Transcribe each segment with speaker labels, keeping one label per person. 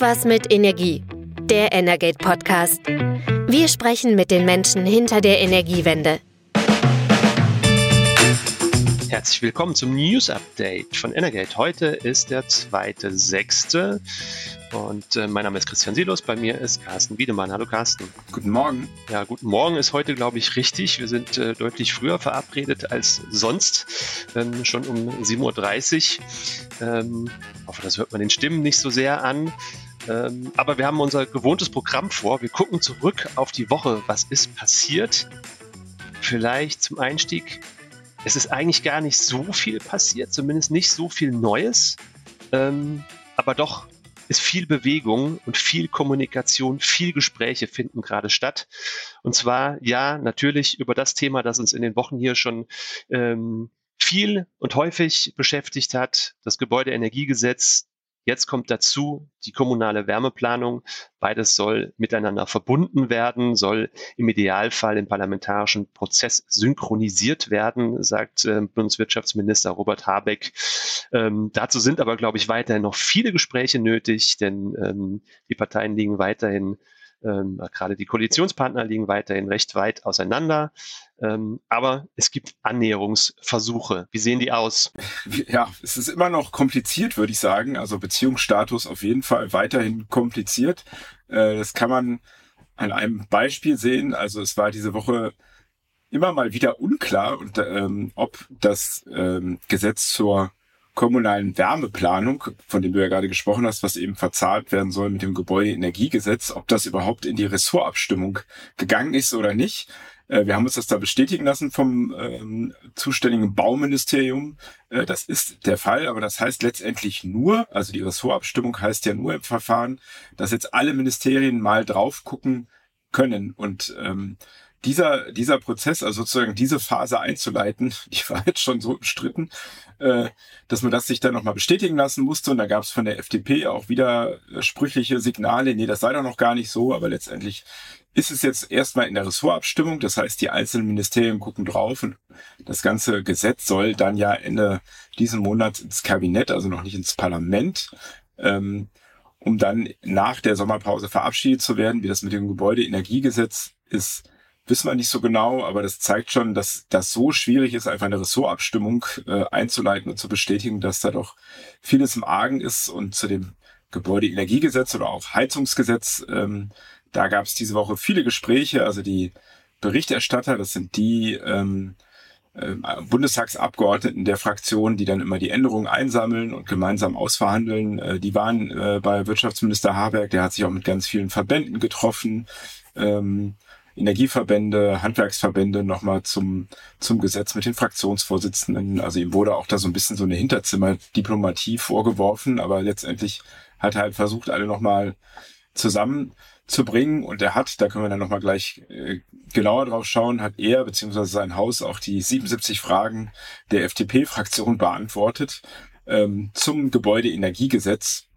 Speaker 1: Irgendwas mit Energie. Der Energate Podcast. Wir sprechen mit den Menschen hinter der Energiewende.
Speaker 2: Herzlich willkommen zum News Update von Energate. Heute ist der 2.6. Und äh, mein Name ist Christian Silos, bei mir ist Carsten Wiedemann. Hallo Carsten.
Speaker 3: Guten Morgen.
Speaker 2: Ja, guten Morgen ist heute, glaube ich, richtig. Wir sind äh, deutlich früher verabredet als sonst, ähm, schon um 7.30 Uhr. Ähm, hoffe, das hört man den Stimmen nicht so sehr an. Ähm, aber wir haben unser gewohntes Programm vor. Wir gucken zurück auf die Woche. Was ist passiert? Vielleicht zum Einstieg. Es ist eigentlich gar nicht so viel passiert, zumindest nicht so viel Neues. Ähm, aber doch ist viel Bewegung und viel Kommunikation, viel Gespräche finden gerade statt. Und zwar, ja, natürlich über das Thema, das uns in den Wochen hier schon ähm, viel und häufig beschäftigt hat, das Gebäudeenergiegesetz, Jetzt kommt dazu die kommunale Wärmeplanung. Beides soll miteinander verbunden werden, soll im Idealfall im parlamentarischen Prozess synchronisiert werden, sagt äh, Bundeswirtschaftsminister Robert Habeck. Ähm, dazu sind aber, glaube ich, weiterhin noch viele Gespräche nötig, denn ähm, die Parteien liegen weiterhin ähm, gerade die Koalitionspartner liegen weiterhin recht weit auseinander. Ähm, aber es gibt Annäherungsversuche. Wie sehen die aus?
Speaker 3: Ja, es ist immer noch kompliziert, würde ich sagen. Also Beziehungsstatus auf jeden Fall weiterhin kompliziert. Äh, das kann man an einem Beispiel sehen. Also es war diese Woche immer mal wieder unklar, und, ähm, ob das ähm, Gesetz zur kommunalen Wärmeplanung, von dem du ja gerade gesprochen hast, was eben verzahlt werden soll mit dem Gebäudeenergiegesetz, ob das überhaupt in die Ressortabstimmung gegangen ist oder nicht. Äh, wir haben uns das da bestätigen lassen vom ähm, zuständigen Bauministerium. Äh, das ist der Fall, aber das heißt letztendlich nur, also die Ressortabstimmung heißt ja nur im Verfahren, dass jetzt alle Ministerien mal drauf gucken können. Und ähm, dieser, dieser Prozess, also sozusagen diese Phase einzuleiten, die war jetzt schon so umstritten, äh, dass man das sich dann nochmal bestätigen lassen musste. Und da gab es von der FDP auch wieder sprüchliche Signale, nee, das sei doch noch gar nicht so, aber letztendlich ist es jetzt erstmal in der Ressortabstimmung. Das heißt, die einzelnen Ministerien gucken drauf und das ganze Gesetz soll dann ja Ende diesen Monats ins Kabinett, also noch nicht ins Parlament. Ähm, um dann nach der Sommerpause verabschiedet zu werden, wie das mit dem Gebäudeenergiegesetz ist, wissen wir nicht so genau, aber das zeigt schon, dass das so schwierig ist, einfach eine Ressortabstimmung äh, einzuleiten und zu bestätigen, dass da doch vieles im Argen ist und zu dem Gebäudeenergiegesetz oder auch Heizungsgesetz, ähm, da gab es diese Woche viele Gespräche, also die Berichterstatter, das sind die ähm, äh, Bundestagsabgeordneten der Fraktion, die dann immer die Änderungen einsammeln und gemeinsam ausverhandeln. Äh, die waren äh, bei Wirtschaftsminister Habeck, der hat sich auch mit ganz vielen Verbänden getroffen. Ähm, Energieverbände, Handwerksverbände nochmal zum, zum Gesetz mit den Fraktionsvorsitzenden. Also ihm wurde auch da so ein bisschen so eine Hinterzimmerdiplomatie vorgeworfen, aber letztendlich hat er halt versucht, alle nochmal zusammenzubringen und er hat, da können wir dann nochmal gleich äh, genauer drauf schauen, hat er bzw. sein Haus auch die 77 Fragen der FDP-Fraktion beantwortet ähm, zum Gebäudeenergiegesetz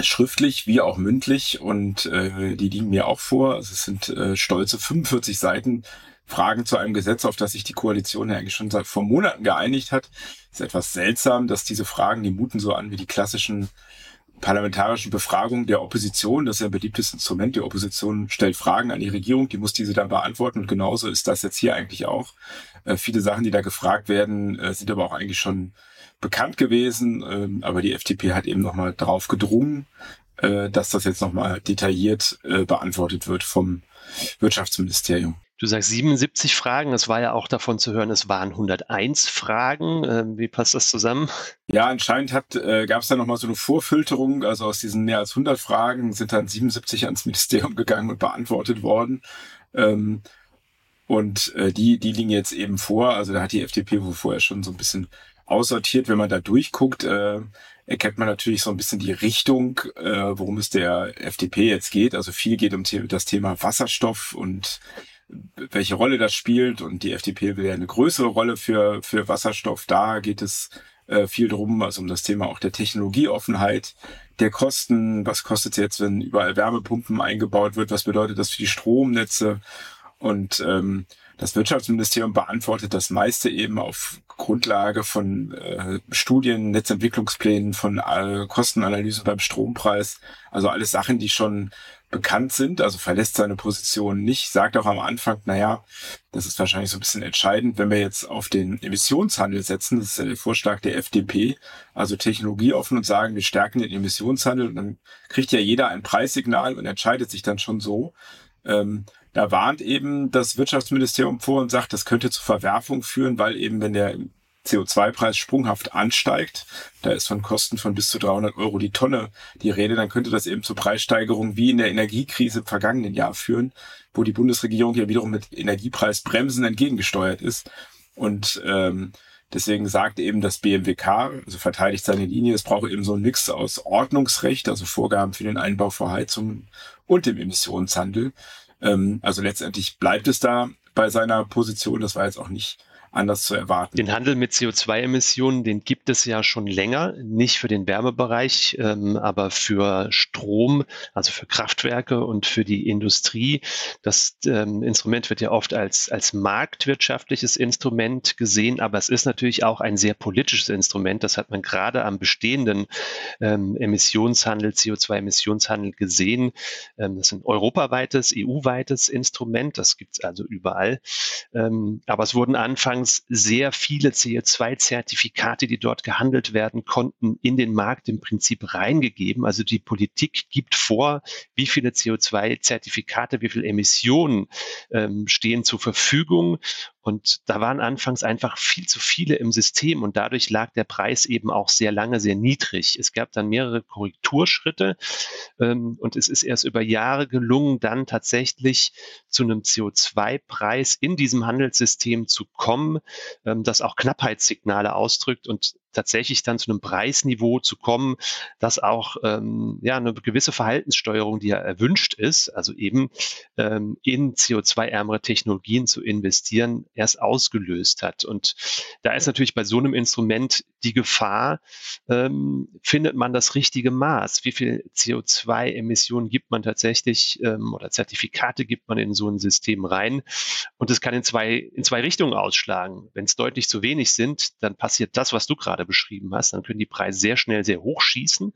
Speaker 3: schriftlich wie auch mündlich und äh, die liegen mir auch vor. Also es sind äh, stolze 45 Seiten Fragen zu einem Gesetz, auf das sich die Koalition ja eigentlich schon seit vor Monaten geeinigt hat. ist etwas seltsam, dass diese Fragen, die muten so an wie die klassischen parlamentarischen Befragungen der Opposition. Das ist ja ein beliebtes Instrument. Die Opposition stellt Fragen an die Regierung, die muss diese dann beantworten. Und genauso ist das jetzt hier eigentlich auch. Äh, viele Sachen, die da gefragt werden, äh, sind aber auch eigentlich schon bekannt gewesen, ähm, aber die FDP hat eben nochmal darauf gedrungen, äh, dass das jetzt nochmal detailliert äh, beantwortet wird vom Wirtschaftsministerium.
Speaker 2: Du sagst 77 Fragen, es war ja auch davon zu hören, es waren 101 Fragen. Ähm, wie passt das zusammen?
Speaker 3: Ja, anscheinend hat, äh, gab es da nochmal so eine Vorfilterung. Also aus diesen mehr als 100 Fragen sind dann 77 ans Ministerium gegangen und beantwortet worden. Ähm, und äh, die, die liegen jetzt eben vor. Also da hat die FDP wohl vorher schon so ein bisschen aussortiert. Wenn man da durchguckt, äh, erkennt man natürlich so ein bisschen die Richtung, äh, worum es der FDP jetzt geht. Also viel geht um das Thema Wasserstoff und welche Rolle das spielt. Und die FDP will ja eine größere Rolle für, für Wasserstoff. Da geht es äh, viel drum, also um das Thema auch der Technologieoffenheit, der Kosten. Was kostet es jetzt, wenn überall Wärmepumpen eingebaut wird? Was bedeutet das für die Stromnetze? Und ähm, das Wirtschaftsministerium beantwortet das meiste eben auf Grundlage von äh, Studien, Netzentwicklungsplänen, von äh, Kostenanalysen beim Strompreis. Also alles Sachen, die schon bekannt sind, also verlässt seine Position nicht, sagt auch am Anfang, naja, das ist wahrscheinlich so ein bisschen entscheidend, wenn wir jetzt auf den Emissionshandel setzen, das ist ja der Vorschlag der FDP, also technologieoffen und sagen, wir stärken den Emissionshandel. Und dann kriegt ja jeder ein Preissignal und entscheidet sich dann schon so. Ähm, da warnt eben das Wirtschaftsministerium vor und sagt, das könnte zu Verwerfung führen, weil eben, wenn der CO2-Preis sprunghaft ansteigt, da ist von Kosten von bis zu 300 Euro die Tonne die Rede, dann könnte das eben zu Preissteigerungen wie in der Energiekrise im vergangenen Jahr führen, wo die Bundesregierung ja wiederum mit Energiepreisbremsen entgegengesteuert ist. Und ähm, deswegen sagt eben das BMWK, also verteidigt seine Linie, es braucht eben so einen Mix aus Ordnungsrecht, also Vorgaben für den Einbau vor Heizungen und dem Emissionshandel. Ähm, also letztendlich bleibt es da bei seiner Position. Das war jetzt auch nicht anders zu erwarten.
Speaker 2: Den Handel mit CO2-Emissionen, den gibt es ja schon länger, nicht für den Wärmebereich, ähm, aber für Strom, also für Kraftwerke und für die Industrie. Das ähm, Instrument wird ja oft als, als marktwirtschaftliches Instrument gesehen, aber es ist natürlich auch ein sehr politisches Instrument. Das hat man gerade am bestehenden ähm, Emissionshandel, CO2-Emissionshandel gesehen. Ähm, das ist ein europaweites, EU-weites Instrument. Das gibt es also überall. Ähm, aber es wurden anfangs anfangs sehr viele CO2-Zertifikate, die dort gehandelt werden konnten, in den Markt im Prinzip reingegeben. Also die Politik gibt vor, wie viele CO2-Zertifikate, wie viele Emissionen ähm, stehen zur Verfügung. Und da waren anfangs einfach viel zu viele im System und dadurch lag der Preis eben auch sehr lange sehr niedrig. Es gab dann mehrere Korrekturschritte ähm, und es ist erst über Jahre gelungen, dann tatsächlich zu einem CO2-Preis in diesem Handelssystem zu kommen, ähm, das auch Knappheitssignale ausdrückt und tatsächlich dann zu einem Preisniveau zu kommen, das auch ähm, ja eine gewisse Verhaltenssteuerung, die ja erwünscht ist, also eben ähm, in CO2-ärmere Technologien zu investieren, erst ausgelöst hat. Und da ist natürlich bei so einem Instrument die Gefahr, ähm, findet man das richtige Maß? Wie viel CO2-Emissionen gibt man tatsächlich ähm, oder Zertifikate gibt man in so ein System rein? Und es kann in zwei, in zwei Richtungen ausschlagen. Wenn es deutlich zu wenig sind, dann passiert das, was du gerade beschrieben hast. Dann können die Preise sehr schnell sehr hoch schießen.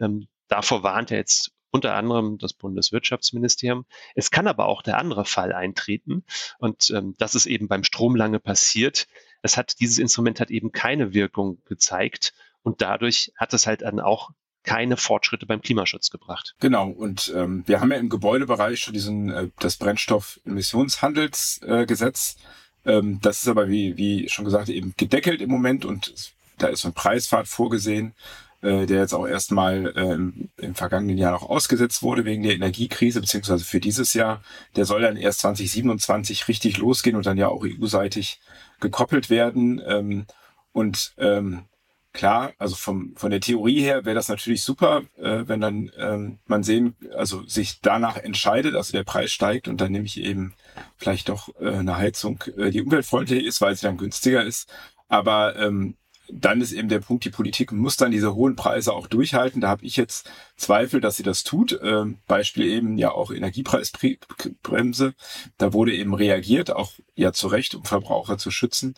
Speaker 2: Ähm, davor warnt er jetzt unter anderem das Bundeswirtschaftsministerium. Es kann aber auch der andere Fall eintreten und ähm, das ist eben beim Strom lange passiert. Es hat dieses Instrument hat eben keine Wirkung gezeigt und dadurch hat es halt dann auch keine Fortschritte beim Klimaschutz gebracht.
Speaker 3: Genau, und ähm, wir haben ja im Gebäudebereich schon diesen äh, das Brennstoffemissionshandelsgesetz. Äh, ähm, das ist aber wie, wie schon gesagt eben gedeckelt im Moment und da ist ein Preisfahrt vorgesehen, äh, der jetzt auch erstmal ähm, im vergangenen Jahr noch ausgesetzt wurde wegen der Energiekrise, beziehungsweise für dieses Jahr. Der soll dann erst 2027 richtig losgehen und dann ja auch EU-seitig gekoppelt werden. Ähm, und ähm, klar, also vom, von der Theorie her wäre das natürlich super, äh, wenn dann ähm, man sehen, also sich danach entscheidet, also der Preis steigt und dann nehme ich eben vielleicht doch äh, eine Heizung, äh, die umweltfreundlich ist, weil sie dann günstiger ist. Aber ähm, dann ist eben der Punkt, die Politik muss dann diese hohen Preise auch durchhalten. Da habe ich jetzt Zweifel, dass sie das tut. Ähm, Beispiel eben ja auch Energiepreisbremse. Da wurde eben reagiert, auch ja zu Recht, um Verbraucher zu schützen.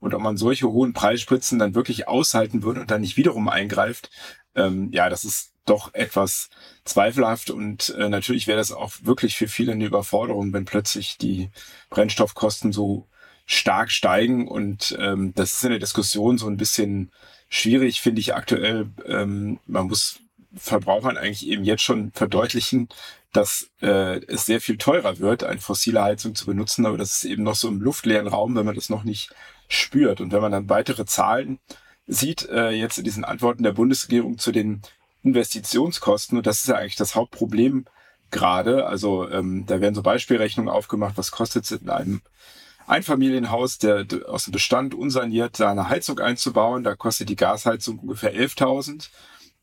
Speaker 3: Und ob man solche hohen Preisspritzen dann wirklich aushalten würde und dann nicht wiederum eingreift, ähm, ja, das ist doch etwas zweifelhaft und äh, natürlich wäre das auch wirklich für viele eine Überforderung, wenn plötzlich die Brennstoffkosten so stark steigen und ähm, das ist in der Diskussion so ein bisschen schwierig, finde ich aktuell. Ähm, man muss Verbrauchern eigentlich eben jetzt schon verdeutlichen, dass äh, es sehr viel teurer wird, eine fossile Heizung zu benutzen, aber das ist eben noch so im luftleeren Raum, wenn man das noch nicht spürt. Und wenn man dann weitere Zahlen sieht, äh, jetzt in diesen Antworten der Bundesregierung zu den Investitionskosten, und das ist ja eigentlich das Hauptproblem gerade, also ähm, da werden so Beispielrechnungen aufgemacht, was kostet es in einem Einfamilienhaus, der aus dem Bestand unsaniert, da eine Heizung einzubauen. Da kostet die Gasheizung ungefähr 11.000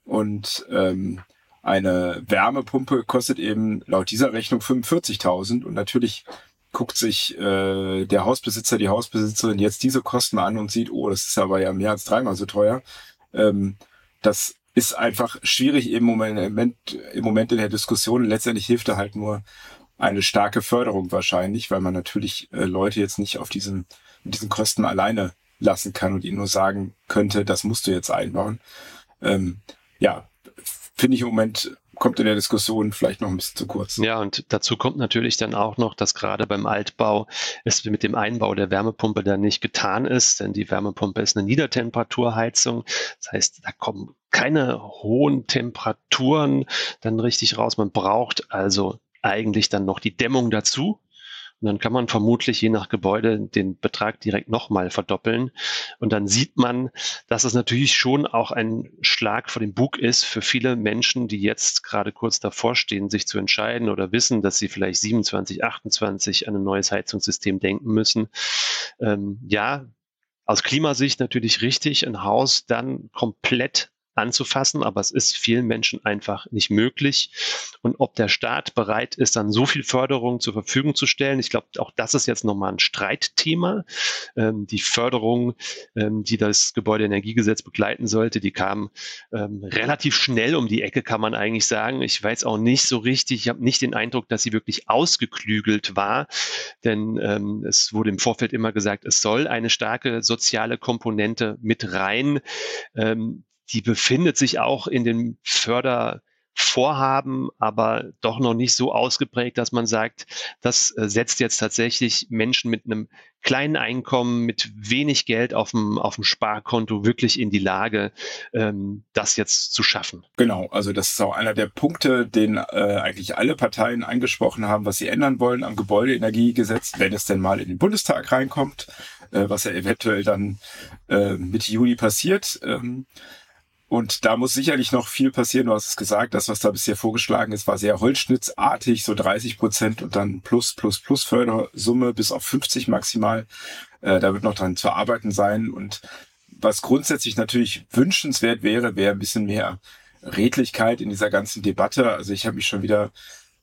Speaker 3: und ähm, eine Wärmepumpe kostet eben laut dieser Rechnung 45.000 und natürlich guckt sich äh, der Hausbesitzer, die Hausbesitzerin jetzt diese Kosten an und sieht, oh, das ist aber ja mehr als dreimal so teuer. Ähm, das ist einfach schwierig im Moment, im Moment in der Diskussion. Letztendlich hilft er halt nur eine starke Förderung wahrscheinlich, weil man natürlich äh, Leute jetzt nicht auf diesen, mit diesen Kosten alleine lassen kann und ihnen nur sagen könnte, das musst du jetzt einbauen. Ähm, ja, finde ich im Moment kommt in der Diskussion vielleicht noch ein bisschen zu kurz.
Speaker 2: Ja, und dazu kommt natürlich dann auch noch, dass gerade beim Altbau es mit dem Einbau der Wärmepumpe dann nicht getan ist, denn die Wärmepumpe ist eine Niedertemperaturheizung. Das heißt, da kommen keine hohen Temperaturen dann richtig raus. Man braucht also eigentlich dann noch die Dämmung dazu. Und dann kann man vermutlich je nach Gebäude den Betrag direkt nochmal verdoppeln. Und dann sieht man, dass es natürlich schon auch ein Schlag vor dem Bug ist für viele Menschen, die jetzt gerade kurz davor stehen, sich zu entscheiden oder wissen, dass sie vielleicht 27, 28 an ein neues Heizungssystem denken müssen. Ähm, ja, aus Klimasicht natürlich richtig, ein Haus dann komplett anzufassen, aber es ist vielen Menschen einfach nicht möglich. Und ob der Staat bereit ist, dann so viel Förderung zur Verfügung zu stellen, ich glaube, auch das ist jetzt nochmal ein Streitthema. Ähm, die Förderung, ähm, die das Gebäudeenergiegesetz begleiten sollte, die kam ähm, relativ schnell um die Ecke, kann man eigentlich sagen. Ich weiß auch nicht so richtig, ich habe nicht den Eindruck, dass sie wirklich ausgeklügelt war, denn ähm, es wurde im Vorfeld immer gesagt, es soll eine starke soziale Komponente mit rein. Ähm, die befindet sich auch in den Fördervorhaben, aber doch noch nicht so ausgeprägt, dass man sagt, das äh, setzt jetzt tatsächlich Menschen mit einem kleinen Einkommen, mit wenig Geld auf dem, auf dem Sparkonto wirklich in die Lage, ähm, das jetzt zu schaffen.
Speaker 3: Genau, also das ist auch einer der Punkte, den äh, eigentlich alle Parteien angesprochen haben, was sie ändern wollen am Gebäudeenergiegesetz, wenn es denn mal in den Bundestag reinkommt, äh, was ja eventuell dann äh, Mitte Juni passiert. Ähm, und da muss sicherlich noch viel passieren. Du hast es gesagt, das, was da bisher vorgeschlagen ist, war sehr holzschnittsartig, so 30 Prozent und dann plus, plus, plus Fördersumme bis auf 50 maximal. Äh, da wird noch dran zu arbeiten sein. Und was grundsätzlich natürlich wünschenswert wäre, wäre ein bisschen mehr Redlichkeit in dieser ganzen Debatte. Also ich habe mich schon wieder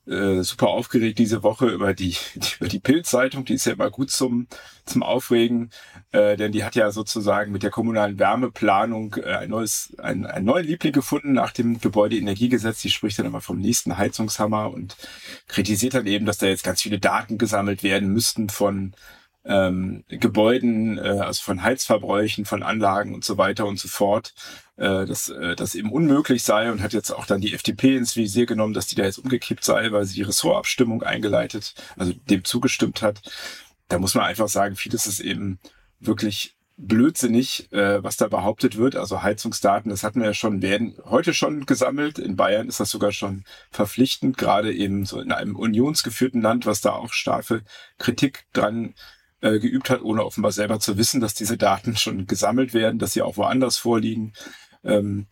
Speaker 3: äh, super aufgeregt diese Woche über die, über die Pilzzeitung. Die ist ja immer gut zum, zum Aufregen, äh, denn die hat ja sozusagen mit der kommunalen Wärmeplanung äh, ein neues, ein, einen neuen Liebling gefunden nach dem Gebäudeenergiegesetz. Die spricht dann immer vom nächsten Heizungshammer und kritisiert dann eben, dass da jetzt ganz viele Daten gesammelt werden müssten von ähm, Gebäuden, äh, also von Heizverbräuchen, von Anlagen und so weiter und so fort, äh, dass äh, das eben unmöglich sei und hat jetzt auch dann die FDP ins Visier genommen, dass die da jetzt umgekippt sei, weil sie die Ressortabstimmung eingeleitet, also dem zugestimmt hat. Da muss man einfach sagen, vieles ist eben wirklich blödsinnig, äh, was da behauptet wird. Also Heizungsdaten, das hatten wir ja schon, werden heute schon gesammelt. In Bayern ist das sogar schon verpflichtend, gerade eben so in einem unionsgeführten Land, was da auch starke Kritik dran äh, geübt hat, ohne offenbar selber zu wissen, dass diese Daten schon gesammelt werden, dass sie auch woanders vorliegen, ähm,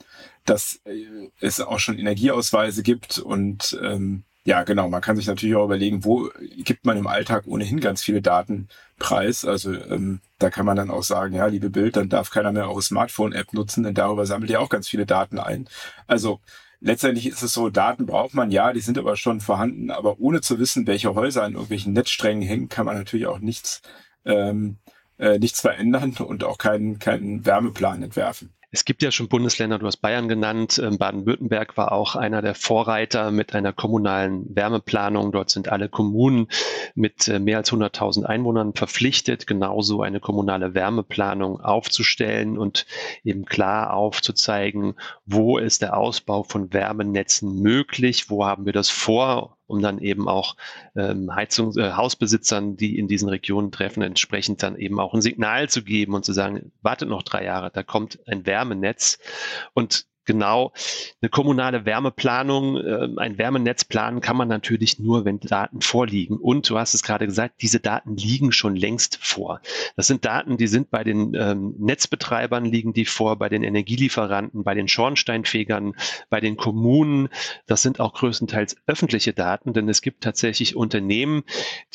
Speaker 3: dass äh, es auch schon Energieausweise gibt und ähm, ja, genau. Man kann sich natürlich auch überlegen, wo gibt man im Alltag ohnehin ganz viele Daten preis. Also ähm, da kann man dann auch sagen, ja, liebe Bild, dann darf keiner mehr eure Smartphone-App nutzen, denn darüber sammelt ihr auch ganz viele Daten ein. Also letztendlich ist es so, Daten braucht man, ja, die sind aber schon vorhanden, aber ohne zu wissen, welche Häuser an irgendwelchen Netzsträngen hängen, kann man natürlich auch nichts, ähm, äh, nichts verändern und auch keinen, keinen Wärmeplan entwerfen.
Speaker 2: Es gibt ja schon Bundesländer, du hast Bayern genannt, ähm, Baden-Württemberg war auch einer der Vorreiter mit einer kommunalen Wärmeplanung. Dort sind alle Kommunen mit äh, mehr als 100.000 Einwohnern verpflichtet, genauso eine kommunale Wärmeplanung aufzustellen und eben klar aufzuzeigen, wo ist der Ausbau von Wärmenetzen möglich, wo haben wir das vor um dann eben auch ähm, Heizung, äh, Hausbesitzern, die in diesen Regionen treffen, entsprechend dann eben auch ein Signal zu geben und zu sagen, wartet noch drei Jahre, da kommt ein Wärmenetz. Und genau eine kommunale Wärmeplanung, äh, ein Wärmenetzplan kann man natürlich nur, wenn Daten vorliegen. Und du hast es gerade gesagt, diese Daten liegen schon längst vor. Das sind Daten, die sind bei den ähm, Netzbetreibern liegen die vor, bei den Energielieferanten, bei den Schornsteinfegern, bei den Kommunen. Das sind auch größtenteils öffentliche Daten, denn es gibt tatsächlich Unternehmen,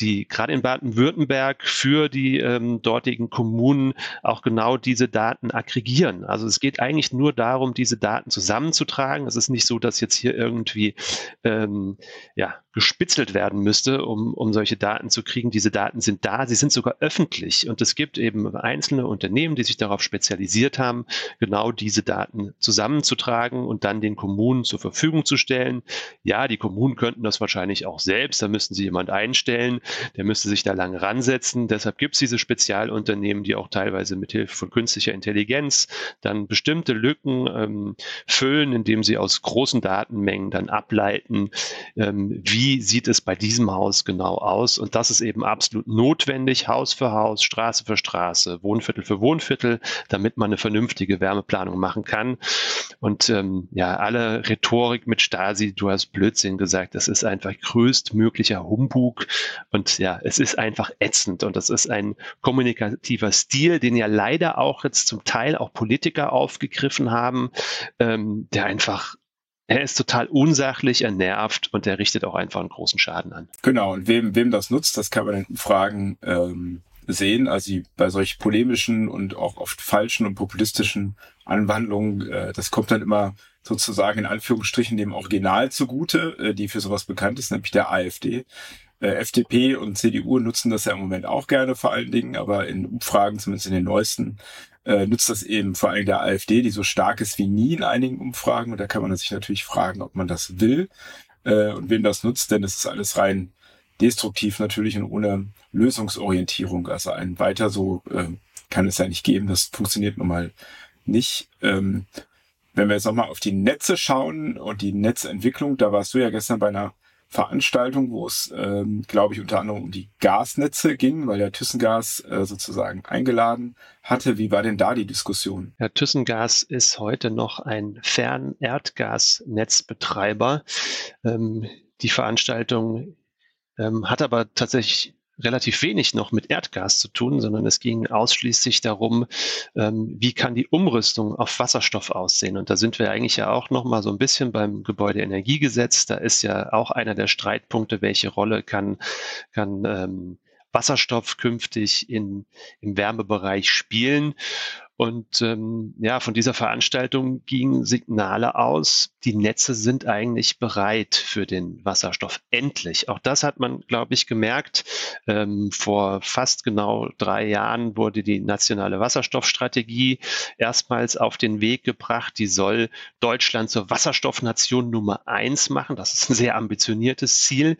Speaker 2: die gerade in Baden-Württemberg für die ähm, dortigen Kommunen auch genau diese Daten aggregieren. Also es geht eigentlich nur darum, diese Daten Daten zusammenzutragen. Es ist nicht so, dass jetzt hier irgendwie ähm, ja, gespitzelt werden müsste, um, um solche Daten zu kriegen. Diese Daten sind da, sie sind sogar öffentlich und es gibt eben einzelne Unternehmen, die sich darauf spezialisiert haben, genau diese Daten zusammenzutragen und dann den Kommunen zur Verfügung zu stellen. Ja, die Kommunen könnten das wahrscheinlich auch selbst, da müssten sie jemand einstellen, der müsste sich da lange ransetzen. Deshalb gibt es diese Spezialunternehmen, die auch teilweise mit Hilfe von künstlicher Intelligenz dann bestimmte Lücken ähm, füllen, indem sie aus großen Datenmengen dann ableiten, ähm, wie sieht es bei diesem Haus genau aus? Und das ist eben absolut notwendig, Haus für Haus, Straße für Straße, Wohnviertel für Wohnviertel, damit man eine vernünftige Wärmeplanung machen kann. Und ähm, ja, alle Rhetorik mit Stasi, du hast Blödsinn gesagt, das ist einfach größtmöglicher Humbug. Und ja, es ist einfach ätzend. Und das ist ein kommunikativer Stil, den ja leider auch jetzt zum Teil auch Politiker aufgegriffen haben, ähm, der einfach er ist total unsachlich, er nervt und er richtet auch einfach einen großen Schaden an.
Speaker 3: Genau, und wem, wem das nutzt, das kann man in Fragen ähm, sehen. Also bei solch polemischen und auch oft falschen und populistischen Anwandlungen, äh, das kommt dann immer sozusagen in Anführungsstrichen dem Original zugute, äh, die für sowas bekannt ist, nämlich der AfD. Äh, FDP und CDU nutzen das ja im Moment auch gerne vor allen Dingen, aber in Umfragen, zumindest in den neuesten, äh, nutzt das eben vor allem der AfD, die so stark ist wie nie in einigen Umfragen. Und da kann man sich natürlich fragen, ob man das will äh, und wem das nutzt, denn es ist alles rein destruktiv natürlich und ohne Lösungsorientierung. Also ein weiter so äh, kann es ja nicht geben. Das funktioniert nun mal nicht. Ähm, wenn wir jetzt nochmal auf die Netze schauen und die Netzentwicklung, da warst du ja gestern bei einer Veranstaltung, wo es, ähm, glaube ich, unter anderem um die Gasnetze ging, weil der Thyssengas äh, sozusagen eingeladen hatte. Wie war denn da die Diskussion?
Speaker 2: Ja, Thyssengas ist heute noch ein Fernerdgasnetzbetreiber. Ähm, die Veranstaltung ähm, hat aber tatsächlich relativ wenig noch mit Erdgas zu tun, sondern es ging ausschließlich darum, ähm, wie kann die Umrüstung auf Wasserstoff aussehen. Und da sind wir eigentlich ja auch noch mal so ein bisschen beim Gebäudeenergiegesetz. Da ist ja auch einer der Streitpunkte, welche Rolle kann, kann ähm, Wasserstoff künftig in, im Wärmebereich spielen. Und ähm, ja, von dieser Veranstaltung gingen Signale aus, die Netze sind eigentlich bereit für den Wasserstoff. Endlich. Auch das hat man, glaube ich, gemerkt. Ähm, vor fast genau drei Jahren wurde die nationale Wasserstoffstrategie erstmals auf den Weg gebracht. Die soll Deutschland zur Wasserstoffnation Nummer eins machen. Das ist ein sehr ambitioniertes Ziel.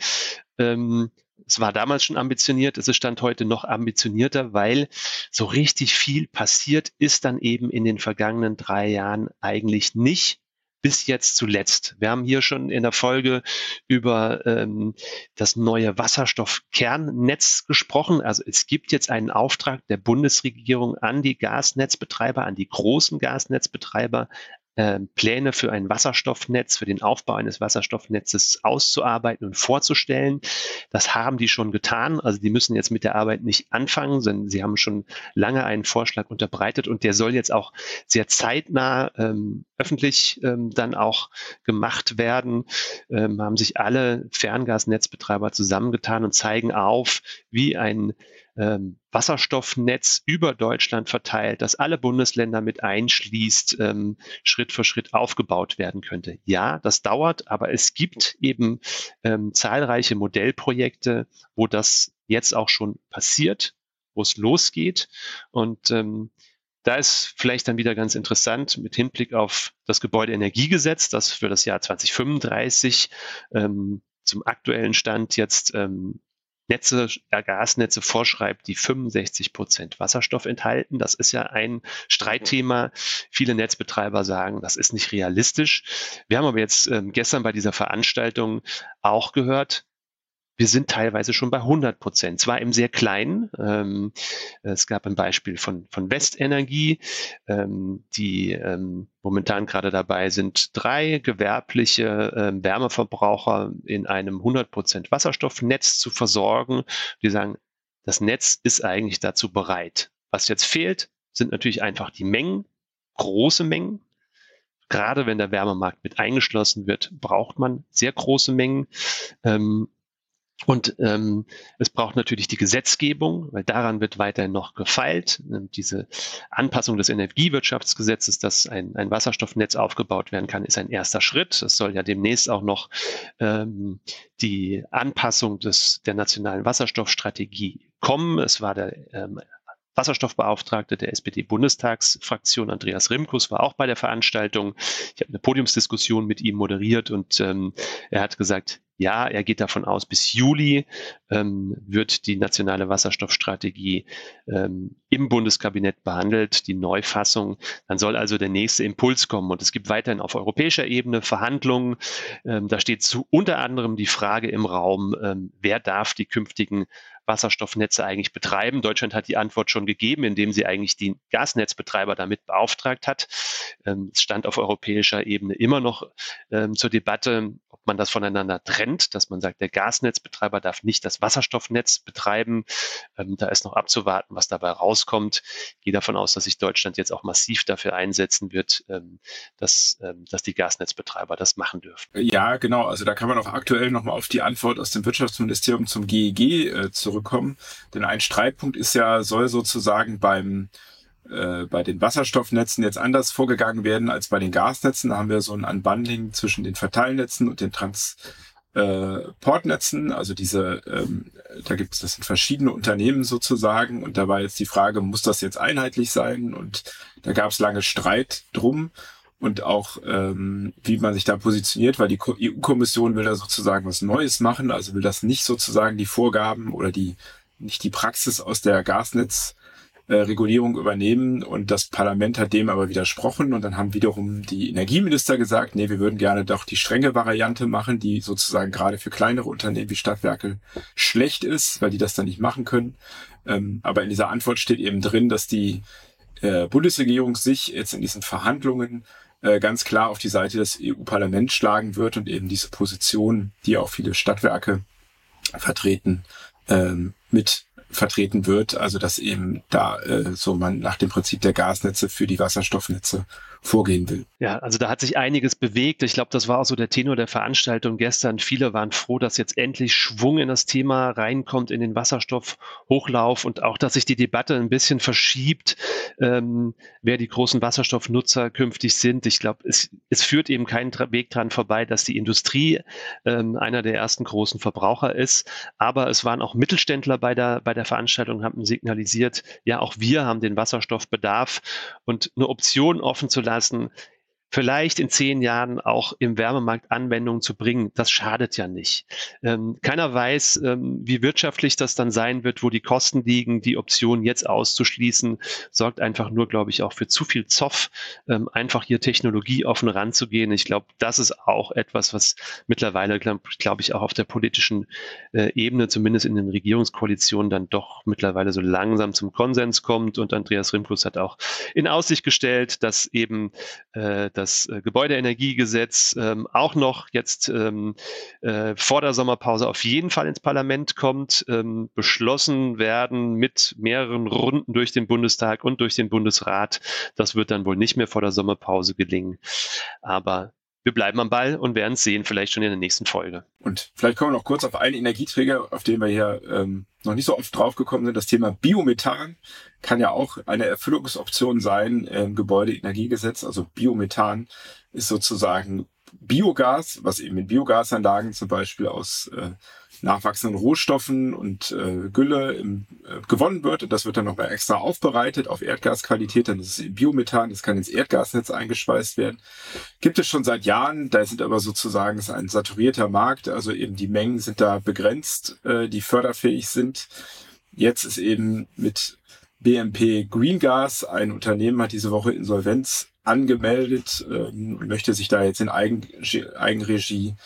Speaker 2: Ähm, es war damals schon ambitioniert, es ist Stand heute noch ambitionierter, weil so richtig viel passiert ist dann eben in den vergangenen drei Jahren eigentlich nicht bis jetzt zuletzt. Wir haben hier schon in der Folge über ähm, das neue Wasserstoffkernnetz gesprochen. Also es gibt jetzt einen Auftrag der Bundesregierung an die Gasnetzbetreiber, an die großen Gasnetzbetreiber, ähm, Pläne für ein Wasserstoffnetz, für den Aufbau eines Wasserstoffnetzes auszuarbeiten und vorzustellen. Das haben die schon getan. Also die müssen jetzt mit der Arbeit nicht anfangen, sondern sie haben schon lange einen Vorschlag unterbreitet und der soll jetzt auch sehr zeitnah ähm, öffentlich ähm, dann auch gemacht werden. Ähm, haben sich alle Ferngasnetzbetreiber zusammengetan und zeigen auf, wie ein ähm, Wasserstoffnetz über Deutschland verteilt, das alle Bundesländer mit einschließt, ähm, Schritt für Schritt aufgebaut werden könnte. Ja, das dauert, aber es gibt eben ähm, zahlreiche Modellprojekte, wo das jetzt auch schon passiert, wo es losgeht. Und ähm, da ist vielleicht dann wieder ganz interessant mit Hinblick auf das Gebäudeenergiegesetz, das für das Jahr 2035 ähm, zum aktuellen Stand jetzt ähm, Netze, äh, Gasnetze vorschreibt, die 65 Prozent Wasserstoff enthalten. Das ist ja ein Streitthema. Viele Netzbetreiber sagen, das ist nicht realistisch. Wir haben aber jetzt ähm, gestern bei dieser Veranstaltung auch gehört, wir sind teilweise schon bei 100 Prozent, zwar im sehr kleinen. Ähm, es gab ein Beispiel von, von Westenergie, ähm, die ähm, momentan gerade dabei sind, drei gewerbliche ähm, Wärmeverbraucher in einem 100 Prozent Wasserstoffnetz zu versorgen. Die sagen, das Netz ist eigentlich dazu bereit. Was jetzt fehlt, sind natürlich einfach die Mengen, große Mengen. Gerade wenn der Wärmemarkt mit eingeschlossen wird, braucht man sehr große Mengen. Ähm, Und ähm, es braucht natürlich die Gesetzgebung, weil daran wird weiterhin noch gefeilt. Ähm, diese Anpassung des Energiewirtschaftsgesetzes, dass ein, ein Wasserstoffnetz aufgebaut werden kann, ist ein erster Schritt. Es soll ja demnächst auch noch ähm, die Anpassung des, der nationalen Wasserstoffstrategie kommen. Es war der ähm, Wasserstoffbeauftragte der SPD-Bundestagsfraktion, Andreas Rimkus, war auch bei der Veranstaltung. Ich habe eine Podiumsdiskussion mit ihm moderiert und ähm, er hat gesagt, ja, er geht davon aus, bis Juli ähm, wird die nationale Wasserstoffstrategie ähm, im Bundeskabinett behandelt, die Neufassung. Dann soll also der nächste Impuls kommen. Und es gibt weiterhin auf europäischer Ebene Verhandlungen. Ähm, da steht zu, unter anderem die Frage im Raum, ähm, wer darf die künftigen Wasserstoffnetze eigentlich betreiben. Deutschland hat die Antwort schon gegeben, indem sie eigentlich die Gasnetzbetreiber damit beauftragt hat. Ähm, es stand auf europäischer Ebene immer noch ähm, zur Debatte, ob man das voneinander trennt, dass man sagt, der Gasnetzbetreiber darf nicht das Wasserstoffnetz betreiben. Ähm, da ist noch abzuwarten, was dabei rauskommt. Ich gehe davon aus, dass sich Deutschland jetzt auch massiv dafür einsetzen wird, dass, dass die Gasnetzbetreiber das machen dürfen.
Speaker 3: Ja, genau. Also da kann man auch aktuell nochmal auf die Antwort aus dem Wirtschaftsministerium zum GEG äh, zurückkommen. Denn ein Streitpunkt ist ja, soll sozusagen beim äh, bei den Wasserstoffnetzen jetzt anders vorgegangen werden als bei den Gasnetzen. Da haben wir so ein Unbundling zwischen den Verteilnetzen und den Transportnetzen. Also diese, ähm, da gibt es, das sind verschiedene Unternehmen sozusagen. Und da war jetzt die Frage, muss das jetzt einheitlich sein? Und da gab es lange Streit drum und auch ähm, wie man sich da positioniert, weil die EU-Kommission will da sozusagen was Neues machen, also will das nicht sozusagen die Vorgaben oder die nicht die Praxis aus der Gasnetz äh, übernehmen und das Parlament hat dem aber widersprochen und dann haben wiederum die Energieminister gesagt, nee, wir würden gerne doch die strenge Variante machen, die sozusagen gerade für kleinere Unternehmen wie Stadtwerke schlecht ist, weil die das dann nicht machen können. Ähm, aber in dieser Antwort steht eben drin, dass die äh, Bundesregierung sich jetzt in diesen Verhandlungen äh, ganz klar auf die Seite des EU-Parlaments schlagen wird und eben diese Position, die auch viele Stadtwerke vertreten, ähm, mit vertreten wird. Also dass eben da äh, so man nach dem Prinzip der Gasnetze für die Wasserstoffnetze vorgehen will.
Speaker 2: Ja, also da hat sich einiges bewegt. Ich glaube, das war auch so der Tenor der Veranstaltung gestern. Viele waren froh, dass jetzt endlich Schwung in das Thema reinkommt, in den Wasserstoffhochlauf und auch, dass sich die Debatte ein bisschen verschiebt, ähm, wer die großen Wasserstoffnutzer künftig sind. Ich glaube, es, es führt eben keinen Weg dran vorbei, dass die Industrie ähm, einer der ersten großen Verbraucher ist. Aber es waren auch Mittelständler bei der, bei der Veranstaltung, haben signalisiert, ja, auch wir haben den Wasserstoffbedarf und eine Option offen zu lassen, lassen vielleicht in zehn Jahren auch im Wärmemarkt Anwendungen zu bringen, das schadet ja nicht. Ähm, keiner weiß, ähm, wie wirtschaftlich das dann sein wird, wo die Kosten liegen. Die Option jetzt auszuschließen, sorgt einfach nur, glaube ich, auch für zu viel Zoff, ähm, einfach hier technologieoffen ranzugehen. Ich glaube, das ist auch etwas, was mittlerweile, glaube glaub ich, auch auf der politischen äh, Ebene, zumindest in den Regierungskoalitionen, dann doch mittlerweile so langsam zum Konsens kommt. Und Andreas Rimkus hat auch in Aussicht gestellt, dass eben äh, das äh, Gebäudeenergiegesetz ähm, auch noch jetzt ähm, äh, vor der Sommerpause auf jeden Fall ins Parlament kommt, ähm, beschlossen werden mit mehreren Runden durch den Bundestag und durch den Bundesrat. Das wird dann wohl nicht mehr vor der Sommerpause gelingen. Aber wir bleiben am Ball und werden es sehen, vielleicht schon in der nächsten Folge.
Speaker 3: Und vielleicht kommen wir noch kurz auf einen Energieträger, auf den wir hier ähm, noch nicht so oft draufgekommen sind. Das Thema Biomethan kann ja auch eine Erfüllungsoption sein im Gebäudeenergiegesetz. Also Biomethan ist sozusagen Biogas, was eben in Biogasanlagen zum Beispiel aus äh, nachwachsenden Rohstoffen und äh, Gülle im, äh, gewonnen wird. Und das wird dann nochmal extra aufbereitet auf Erdgasqualität. Dann ist es Biomethan, das kann ins Erdgasnetz eingespeist werden. Gibt es schon seit Jahren, da sind aber sozusagen ist ein saturierter Markt, also eben die Mengen sind da begrenzt, äh, die förderfähig sind. Jetzt ist eben mit BMP Green Gas, ein Unternehmen hat diese Woche Insolvenz angemeldet ähm, und möchte sich da jetzt in Eigen, Eigenregie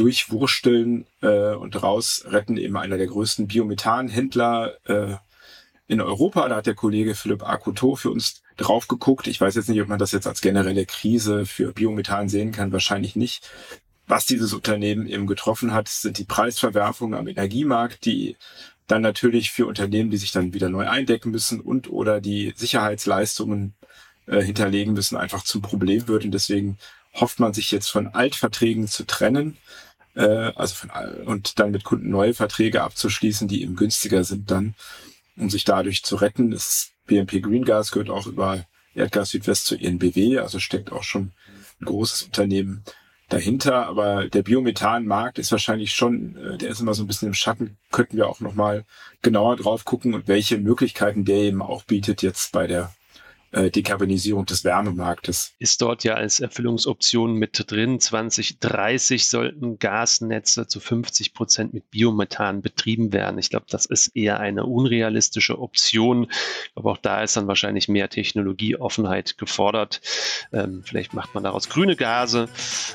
Speaker 3: durchwursteln äh, und rausretten, eben einer der größten Biomethanhändler äh, in Europa. Da hat der Kollege Philipp Akuto für uns drauf geguckt. Ich weiß jetzt nicht, ob man das jetzt als generelle Krise für Biomethan sehen kann. Wahrscheinlich nicht. Was dieses Unternehmen eben getroffen hat, sind die Preisverwerfungen am Energiemarkt, die dann natürlich für Unternehmen, die sich dann wieder neu eindecken müssen und oder die Sicherheitsleistungen äh, hinterlegen müssen, einfach zum Problem wird. Und deswegen hofft man sich jetzt von Altverträgen zu trennen. Äh, also von und dann mit Kunden neue Verträge abzuschließen, die eben günstiger sind dann, um sich dadurch zu retten. Das BNP Green Gas gehört auch über Erdgas Südwest zu ENBW, also steckt auch schon ein großes Unternehmen dahinter. Aber der Biomethanmarkt ist wahrscheinlich schon, äh, der ist immer so ein bisschen im Schatten. Könnten wir auch nochmal genauer drauf gucken und welche Möglichkeiten der eben auch bietet jetzt bei der äh, Dekarbonisierung des Wärmemarktes.
Speaker 2: Ist dort ja als Erfüllungsoption mit drin. 2030 sollten Gasnetze zu 50 Prozent mit Biomethan betrieben werden. Ich glaube, das ist eher eine unrealistische Option. Aber auch da ist dann wahrscheinlich mehr Technologieoffenheit gefordert. Ähm, vielleicht macht man daraus grüne Gase.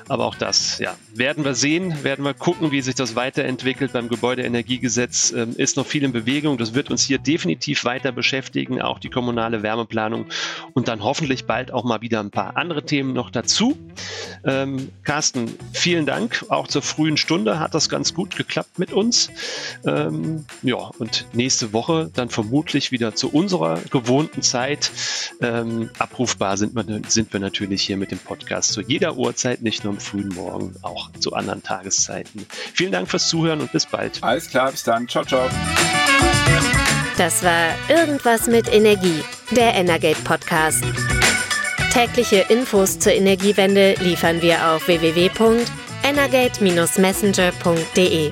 Speaker 2: Aber auch das, ja, werden wir sehen, werden wir gucken, wie sich das weiterentwickelt. Beim Gebäudeenergiegesetz ähm, ist noch viel in Bewegung. Das wird uns hier definitiv weiter beschäftigen. Auch die kommunale Wärmeplanung und dann hoffentlich bald auch mal wieder ein paar andere Themen noch dazu. Ähm, Carsten, vielen Dank. Auch zur frühen Stunde hat das ganz gut geklappt mit uns. Ähm, ja, und nächste Woche dann vermutlich wieder zu unserer gewohnten Zeit. Ähm, abrufbar sind wir, sind wir natürlich hier mit dem Podcast zu jeder Uhrzeit, nicht nur am frühen Morgen, auch zu anderen Tageszeiten. Vielen Dank fürs Zuhören und bis bald.
Speaker 3: Alles klar, bis dann. Ciao, ciao.
Speaker 1: Das war Irgendwas mit Energie, der Energate Podcast. Tägliche Infos zur Energiewende liefern wir auf www.energate-messenger.de.